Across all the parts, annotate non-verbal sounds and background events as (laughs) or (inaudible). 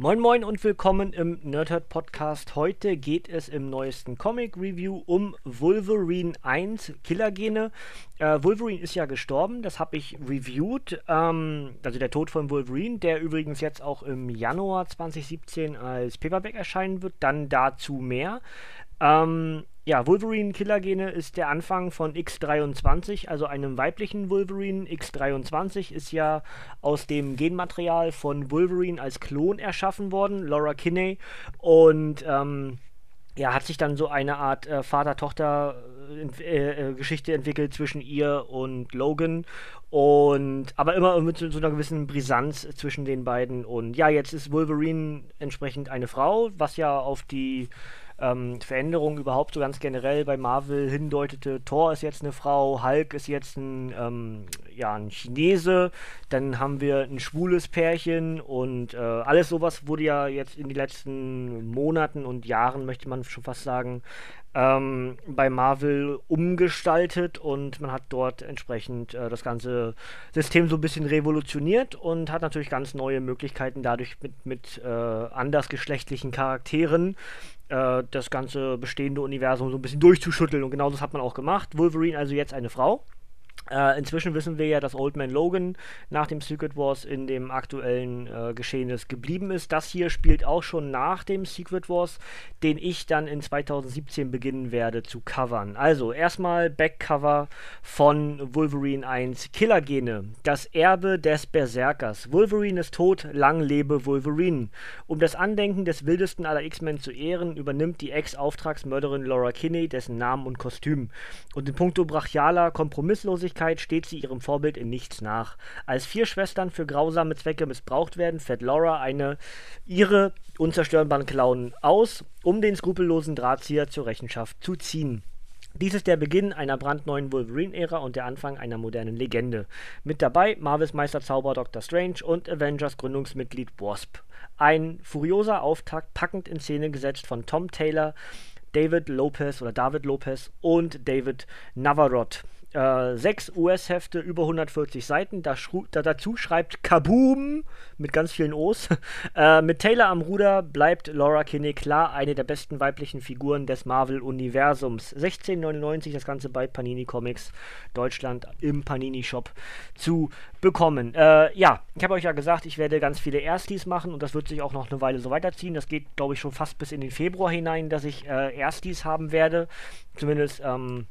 Moin Moin und willkommen im Nerdhurt Podcast. Heute geht es im neuesten Comic Review um Wolverine 1 Killergene. Äh, Wolverine ist ja gestorben, das habe ich reviewed. Ähm, also der Tod von Wolverine, der übrigens jetzt auch im Januar 2017 als Paperback erscheinen wird. Dann dazu mehr. Ähm, ja, Wolverine Killergene ist der Anfang von X23, also einem weiblichen Wolverine. X23 ist ja aus dem Genmaterial von Wolverine als Klon erschaffen worden, Laura Kinney. Und ähm, ja, hat sich dann so eine Art äh, Vater-Tochter-Geschichte äh, äh, entwickelt zwischen ihr und Logan. Und aber immer mit so, so, einer gewissen Brisanz zwischen den beiden. Und ja, jetzt ist Wolverine entsprechend eine Frau, was ja auf die ähm, Veränderungen überhaupt so ganz generell bei Marvel hindeutete. Thor ist jetzt eine Frau, Hulk ist jetzt ein, ähm, ja, ein Chinese, dann haben wir ein schwules Pärchen und äh, alles sowas wurde ja jetzt in den letzten Monaten und Jahren, möchte man schon fast sagen, ähm, bei Marvel umgestaltet und man hat dort entsprechend äh, das ganze System so ein bisschen revolutioniert und hat natürlich ganz neue Möglichkeiten dadurch mit, mit äh, andersgeschlechtlichen Charakteren äh, das ganze bestehende Universum so ein bisschen durchzuschütteln und genau das hat man auch gemacht. Wolverine also jetzt eine Frau. Äh, inzwischen wissen wir ja, dass Old Man Logan nach dem Secret Wars in dem aktuellen äh, Geschehnis geblieben ist. Das hier spielt auch schon nach dem Secret Wars, den ich dann in 2017 beginnen werde zu covern. Also erstmal Backcover von Wolverine 1 Killergene. Das Erbe des Berserkers. Wolverine ist tot, lang lebe Wolverine. Um das Andenken des wildesten aller X-Men zu ehren, übernimmt die Ex-Auftragsmörderin Laura Kinney dessen Namen und Kostüm. Und in puncto brachialer Kompromisslosigkeit Männlichkeit steht sie ihrem Vorbild in nichts nach. Als vier Schwestern für grausame Zwecke missbraucht werden, fährt Laura eine ihre unzerstörbaren Klauen aus, um den skrupellosen Drahtzieher zur Rechenschaft zu ziehen. Dies ist der Beginn einer brandneuen Wolverine-Ära und der Anfang einer modernen Legende. Mit dabei Marvels Meisterzauber Dr. Strange und Avengers Gründungsmitglied Wasp. Ein furioser Auftakt, packend in Szene gesetzt von Tom Taylor, David Lopez oder David Lopez und David Navarrot äh, sechs US-Hefte, über 140 Seiten. Da da dazu schreibt Kaboom mit ganz vielen O's. (laughs) äh, mit Taylor am Ruder bleibt Laura Kinney klar eine der besten weiblichen Figuren des Marvel-Universums. 16,99 das Ganze bei Panini Comics Deutschland im Panini-Shop zu bekommen. Äh, ja, ich habe euch ja gesagt, ich werde ganz viele Erstis machen und das wird sich auch noch eine Weile so weiterziehen. Das geht, glaube ich, schon fast bis in den Februar hinein, dass ich äh, Erstis haben werde. Zumindest, ähm,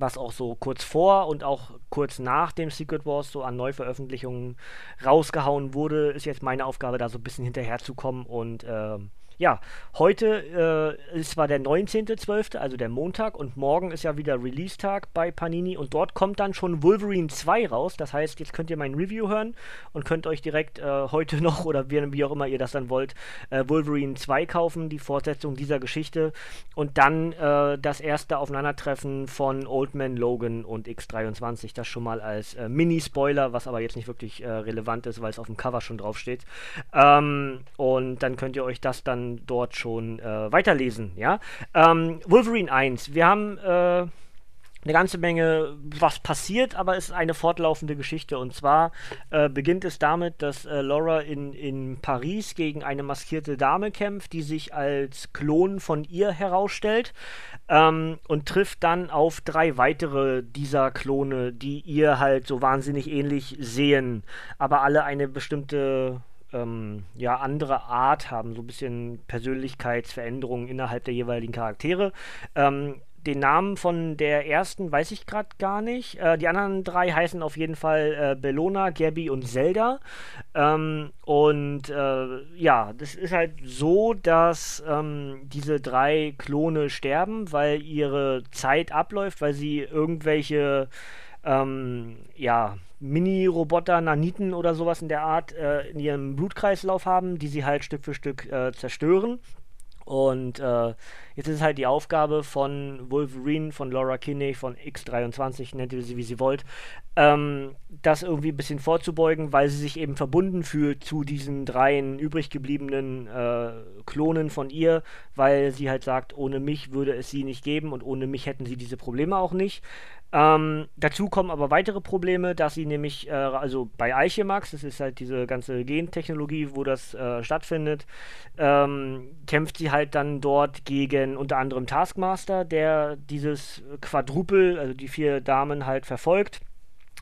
was auch so kurz vor und auch kurz nach dem Secret Wars so an Neuveröffentlichungen rausgehauen wurde, ist jetzt meine Aufgabe, da so ein bisschen hinterherzukommen und ähm, ja, heute äh, ist zwar der 19.12., also der Montag, und morgen ist ja wieder Release-Tag bei Panini und dort kommt dann schon Wolverine 2 raus. Das heißt, jetzt könnt ihr mein Review hören und könnt euch direkt äh, heute (laughs) noch oder wie, wie, auch immer ihr das dann wollt, äh, Wolverine 2 kaufen, die Fortsetzung dieser Geschichte und dann äh, das erste Aufeinandertreffen von Old Man Logan und X23. Das schon mal als äh, Mini-Spoiler, was aber jetzt nicht wirklich äh, relevant ist, weil es auf dem Cover schon draufsteht. Ähm, und dann könnt ihr euch das dann dort schon äh, weiterlesen. Ja? Ähm, Wolverine 1. Wir haben äh, eine ganze Menge, was passiert, aber es ist eine fortlaufende Geschichte. Und zwar äh, beginnt es damit, dass äh, Laura in, in Paris gegen eine maskierte Dame kämpft, die sich als Klon von ihr herausstellt ähm, und trifft dann auf drei weitere dieser Klone, die ihr halt so wahnsinnig ähnlich sehen, aber alle eine bestimmte ähm, ja, andere Art haben, so ein bisschen Persönlichkeitsveränderungen innerhalb der jeweiligen Charaktere. Ähm, den Namen von der ersten weiß ich gerade gar nicht. Äh, die anderen drei heißen auf jeden Fall äh, Bellona, Gabby und Zelda. Ähm, und äh, ja, das ist halt so, dass ähm, diese drei Klone sterben, weil ihre Zeit abläuft, weil sie irgendwelche ähm, ja, Mini-Roboter, Naniten oder sowas in der Art äh, in ihrem Blutkreislauf haben, die sie halt Stück für Stück äh, zerstören. Und äh, jetzt ist es halt die Aufgabe von Wolverine, von Laura Kinney, von X23, nennt ihr sie wie sie wollt, ähm, das irgendwie ein bisschen vorzubeugen, weil sie sich eben verbunden fühlt zu diesen dreien übrig gebliebenen äh, Klonen von ihr, weil sie halt sagt, ohne mich würde es sie nicht geben und ohne mich hätten sie diese Probleme auch nicht. Ähm, dazu kommen aber weitere Probleme, dass sie nämlich, äh, also bei Alchemax, das ist halt diese ganze Gentechnologie, wo das äh, stattfindet, ähm, kämpft sie halt dann dort gegen unter anderem Taskmaster, der dieses Quadrupel, also die vier Damen halt verfolgt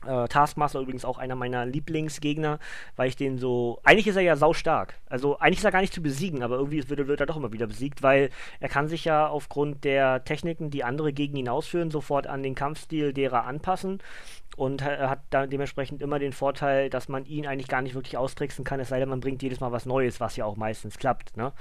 äh, Taskmaster übrigens auch einer meiner Lieblingsgegner, weil ich den so. Eigentlich ist er ja sau stark. Also eigentlich ist er gar nicht zu besiegen, aber irgendwie wird, wird er doch immer wieder besiegt, weil er kann sich ja aufgrund der Techniken, die andere gegen ihn ausführen, sofort an den Kampfstil derer anpassen und er hat da dementsprechend immer den Vorteil, dass man ihn eigentlich gar nicht wirklich austricksen kann, es sei denn, man bringt jedes Mal was Neues, was ja auch meistens klappt. Ne?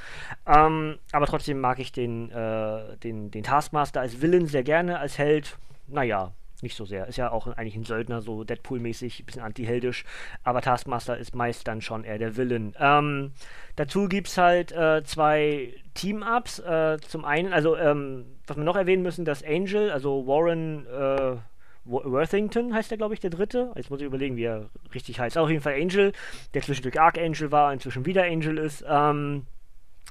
Ähm, aber trotzdem mag ich den, äh, den, den Taskmaster als Villain sehr gerne, als Held, naja, nicht so sehr. Ist ja auch eigentlich ein Söldner, so Deadpool-mäßig, bisschen antiheldisch. Aber Taskmaster ist meist dann schon eher der Villain. Ähm, dazu gibt es halt äh, zwei Team-Ups. Äh, zum einen, also, ähm, was wir noch erwähnen müssen, dass Angel, also Warren äh, Worthington heißt er, glaube ich, der dritte. Jetzt muss ich überlegen, wie er richtig heißt. Auf jeden Fall Angel, der zwischendurch Archangel war, inzwischen wieder Angel ist. Ähm,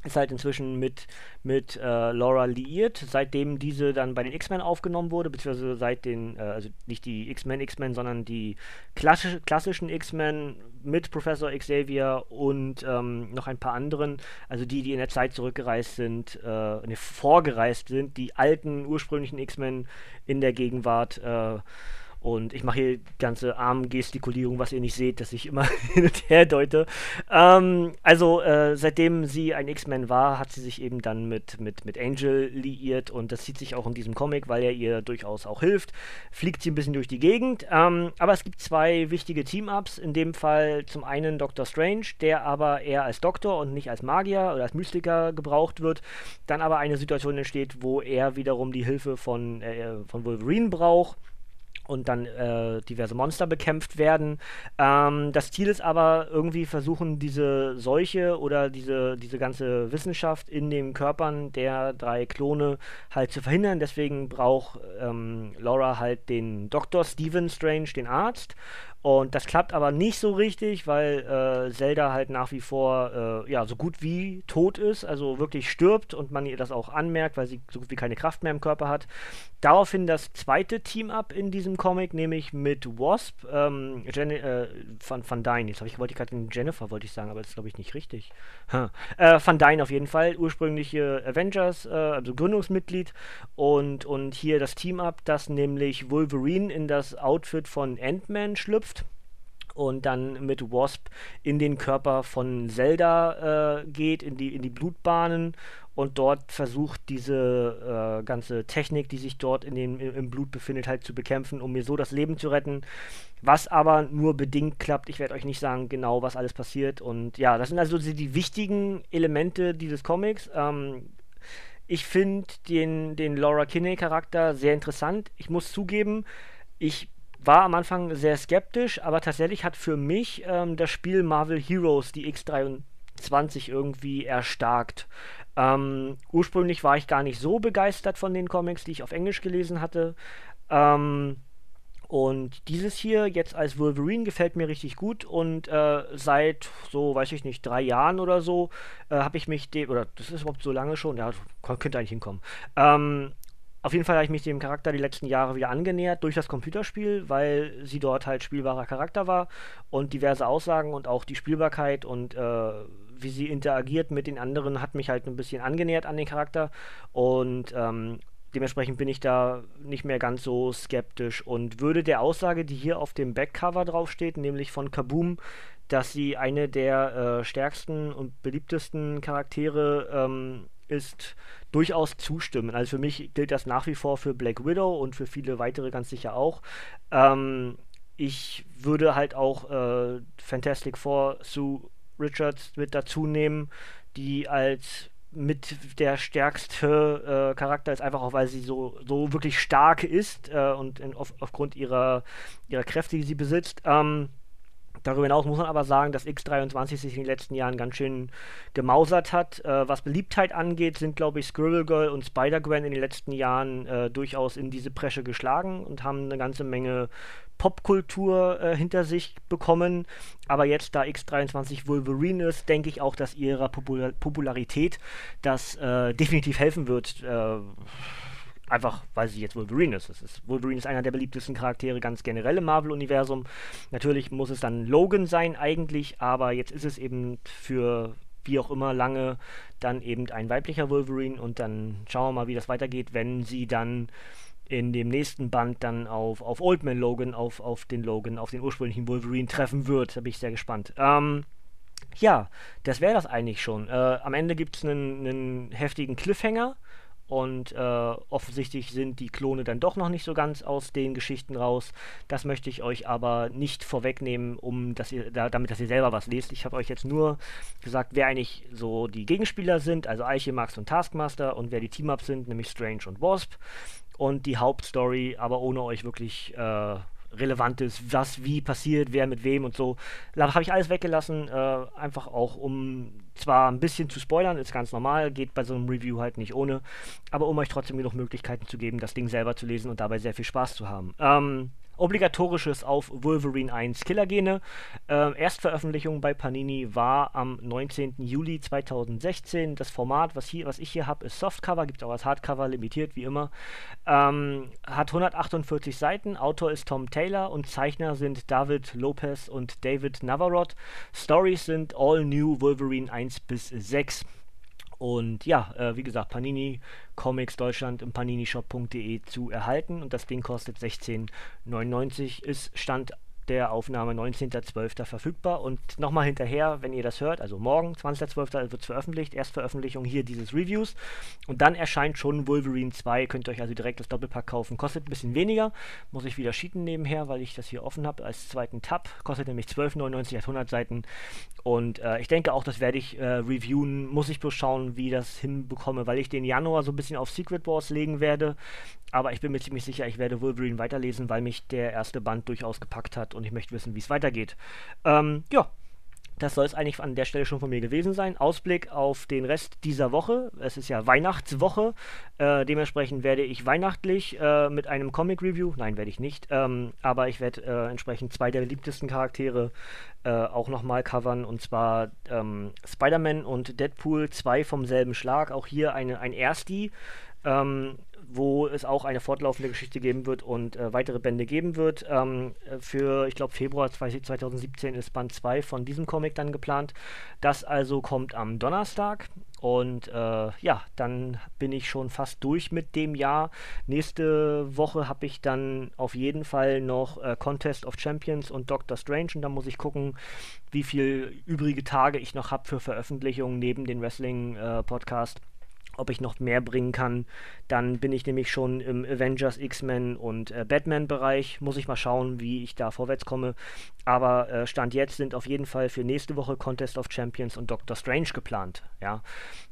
ist halt inzwischen mit, mit äh, Laura liiert, seitdem diese dann bei den X-Men aufgenommen wurde, beziehungsweise seit den, äh, also nicht die X-Men X-Men, sondern die klassisch, klassischen X-Men mit Professor Xavier und ähm, noch ein paar anderen, also die, die in der Zeit zurückgereist sind, äh, ne, vorgereist sind, die alten ursprünglichen X-Men in der Gegenwart äh, und ich mache hier ganze Armgestikulierung, was ihr nicht seht, dass ich immer (laughs) hin und her deute. Ähm, also, äh, seitdem sie ein X-Men war, hat sie sich eben dann mit, mit, mit Angel liiert und das sieht sich auch in diesem Comic, weil er ihr durchaus auch hilft. Fliegt sie ein bisschen durch die Gegend. Ähm, aber es gibt zwei wichtige Team-Ups. In dem Fall zum einen Doctor Strange, der aber eher als Doktor und nicht als Magier oder als Mystiker gebraucht wird. Dann aber eine Situation entsteht, wo er wiederum die Hilfe von, äh, von Wolverine braucht und dann äh, diverse Monster bekämpft werden. Ähm, das Ziel ist aber irgendwie versuchen, diese Seuche oder diese, diese ganze Wissenschaft in den Körpern der drei Klone halt zu verhindern. Deswegen braucht ähm, Laura halt den Dr. Stephen Strange, den Arzt, und das klappt aber nicht so richtig, weil äh, Zelda halt nach wie vor äh, ja, so gut wie tot ist, also wirklich stirbt und man ihr das auch anmerkt, weil sie so gut wie keine Kraft mehr im Körper hat. Daraufhin das zweite Team-Up in diesem Comic, nämlich mit Wasp, ähm, Jen äh, Van, Van Dyne. Jetzt ich, wollte ich gerade Jennifer, wollte ich sagen, aber das ist glaube ich nicht richtig. Huh. Äh, Van Dyne auf jeden Fall, ursprüngliche Avengers, äh, also Gründungsmitglied. Und, und hier das Team-Up, das nämlich Wolverine in das Outfit von Ant-Man schlüpft und dann mit Wasp in den Körper von Zelda äh, geht, in die, in die Blutbahnen und dort versucht, diese äh, ganze Technik, die sich dort in den, im Blut befindet, halt zu bekämpfen, um mir so das Leben zu retten. Was aber nur bedingt klappt. Ich werde euch nicht sagen, genau, was alles passiert. Und ja, das sind also die, die wichtigen Elemente dieses Comics. Ähm, ich finde den, den Laura Kinney-Charakter sehr interessant. Ich muss zugeben, ich war am Anfang sehr skeptisch, aber tatsächlich hat für mich ähm, das Spiel Marvel Heroes die X23 irgendwie erstarkt. Ähm, ursprünglich war ich gar nicht so begeistert von den Comics, die ich auf Englisch gelesen hatte. Ähm, und dieses hier jetzt als Wolverine gefällt mir richtig gut und äh, seit so, weiß ich nicht, drei Jahren oder so äh, habe ich mich dem, oder das ist überhaupt so lange schon, ja, könnte eigentlich hinkommen, ähm, auf jeden Fall habe ich mich dem Charakter die letzten Jahre wieder angenähert durch das Computerspiel, weil sie dort halt spielbarer Charakter war und diverse Aussagen und auch die Spielbarkeit und äh, wie sie interagiert mit den anderen hat mich halt ein bisschen angenähert an den Charakter und ähm, dementsprechend bin ich da nicht mehr ganz so skeptisch und würde der Aussage, die hier auf dem Backcover draufsteht, nämlich von Kaboom, dass sie eine der äh, stärksten und beliebtesten Charaktere ähm, ist durchaus zustimmen. Also für mich gilt das nach wie vor für Black Widow und für viele weitere ganz sicher auch. Ähm, ich würde halt auch äh, Fantastic Four Sue Richards mit dazu nehmen, die als mit der stärkste äh, Charakter ist, einfach auch weil sie so, so wirklich stark ist äh, und in, auf, aufgrund ihrer, ihrer Kräfte, die sie besitzt. Ähm, Darüber hinaus muss man aber sagen, dass X23 sich in den letzten Jahren ganz schön gemausert hat. Äh, was Beliebtheit angeht, sind, glaube ich, Squirrel Girl und Spider-Gwen in den letzten Jahren äh, durchaus in diese Presche geschlagen und haben eine ganze Menge Popkultur äh, hinter sich bekommen. Aber jetzt, da X23 Wolverine ist, denke ich auch, dass ihrer Popul Popularität das äh, definitiv helfen wird. Äh, Einfach, weil sie jetzt Wolverine ist. ist. Wolverine ist einer der beliebtesten Charaktere ganz generell im Marvel-Universum. Natürlich muss es dann Logan sein eigentlich, aber jetzt ist es eben für wie auch immer lange dann eben ein weiblicher Wolverine und dann schauen wir mal, wie das weitergeht, wenn sie dann in dem nächsten Band dann auf, auf Old Man Logan, auf, auf den Logan, auf den ursprünglichen Wolverine treffen wird. Da bin ich sehr gespannt. Ähm, ja, das wäre das eigentlich schon. Äh, am Ende gibt es einen, heftigen Cliffhanger und äh, offensichtlich sind die Klone dann doch noch nicht so ganz aus den Geschichten raus. Das möchte ich euch aber nicht vorwegnehmen, um dass ihr, da, damit dass ihr selber was lest. Ich habe euch jetzt nur gesagt, wer eigentlich so die Gegenspieler sind, also Alchemax und Taskmaster und wer die Team-Ups sind, nämlich Strange und Wasp. Und die Hauptstory, aber ohne euch wirklich äh, Relevantes, was wie passiert, wer mit wem und so. Da habe ich alles weggelassen, äh, einfach auch um zwar ein bisschen zu spoilern, ist ganz normal, geht bei so einem Review halt nicht ohne, aber um euch trotzdem genug Möglichkeiten zu geben, das Ding selber zu lesen und dabei sehr viel Spaß zu haben. Ähm, obligatorisches auf Wolverine 1 Killergene. Äh, Erstveröffentlichung bei Panini war am 19. Juli 2016. Das Format, was, hier, was ich hier habe, ist Softcover, gibt es auch als Hardcover, limitiert wie immer. Ähm, hat 148 Seiten, Autor ist Tom Taylor und Zeichner sind David Lopez und David Navarrot. Stories sind All New Wolverine 1 bis 6. Und ja, äh, wie gesagt, Panini Comics Deutschland im paninishop.de zu erhalten und das Ding kostet 16,99. Ist Stand der Aufnahme 19.12. verfügbar. Und nochmal hinterher, wenn ihr das hört, also morgen, 20.12. wird es veröffentlicht, Erstveröffentlichung hier dieses Reviews. Und dann erscheint schon Wolverine 2, könnt ihr euch also direkt das Doppelpack kaufen. Kostet ein bisschen weniger, muss ich wieder cheaten nebenher, weil ich das hier offen habe als zweiten Tab. Kostet nämlich 12,99 als 100 Seiten. Und äh, ich denke auch, das werde ich äh, reviewen. Muss ich bloß schauen, wie das hinbekomme, weil ich den Januar so ein bisschen auf Secret Wars legen werde. Aber ich bin mir ziemlich sicher, ich werde Wolverine weiterlesen, weil mich der erste Band durchaus gepackt hat und ich möchte wissen, wie es weitergeht. Ähm, ja, das soll es eigentlich an der Stelle schon von mir gewesen sein. Ausblick auf den Rest dieser Woche. Es ist ja Weihnachtswoche. Äh, dementsprechend werde ich weihnachtlich äh, mit einem Comic-Review, nein, werde ich nicht, ähm, aber ich werde äh, entsprechend zwei der beliebtesten Charaktere äh, auch nochmal covern. Und zwar ähm, Spider-Man und Deadpool, zwei vom selben Schlag. Auch hier eine, ein Ersti. Ähm, wo es auch eine fortlaufende Geschichte geben wird und äh, weitere Bände geben wird. Ähm, für, ich glaube, Februar 2017 ist Band 2 von diesem Comic dann geplant. Das also kommt am Donnerstag. Und äh, ja, dann bin ich schon fast durch mit dem Jahr. Nächste Woche habe ich dann auf jeden Fall noch äh, Contest of Champions und Doctor Strange. Und dann muss ich gucken, wie viele übrige Tage ich noch habe für Veröffentlichungen neben dem Wrestling-Podcast. Äh, ob ich noch mehr bringen kann. Dann bin ich nämlich schon im Avengers, X-Men und äh, Batman-Bereich. Muss ich mal schauen, wie ich da vorwärts komme. Aber äh, Stand jetzt sind auf jeden Fall für nächste Woche Contest of Champions und Doctor Strange geplant. Ja,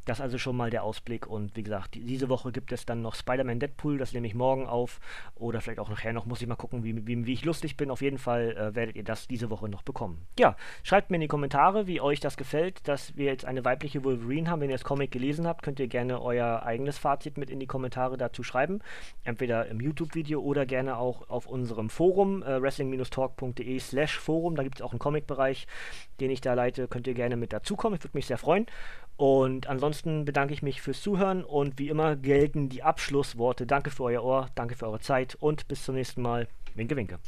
das also schon mal der Ausblick. Und wie gesagt, die, diese Woche gibt es dann noch Spider-Man Deadpool. Das nehme ich morgen auf. Oder vielleicht auch nachher noch. Muss ich mal gucken, wie, wie, wie ich lustig bin. Auf jeden Fall äh, werdet ihr das diese Woche noch bekommen. Ja, schreibt mir in die Kommentare, wie euch das gefällt, dass wir jetzt eine weibliche Wolverine haben. Wenn ihr das Comic gelesen habt, könnt ihr gerne euer eigenes Fazit mit in die Kommentare dazu schreiben. Entweder im YouTube-Video oder gerne auch auf unserem Forum, äh, wrestling-talk.de slash Forum. Da gibt es auch einen Comic-Bereich, den ich da leite. Könnt ihr gerne mit dazukommen. Ich würde mich sehr freuen. Und ansonsten bedanke ich mich fürs Zuhören und wie immer gelten die Abschlussworte. Danke für euer Ohr, danke für eure Zeit und bis zum nächsten Mal. Winke, winke.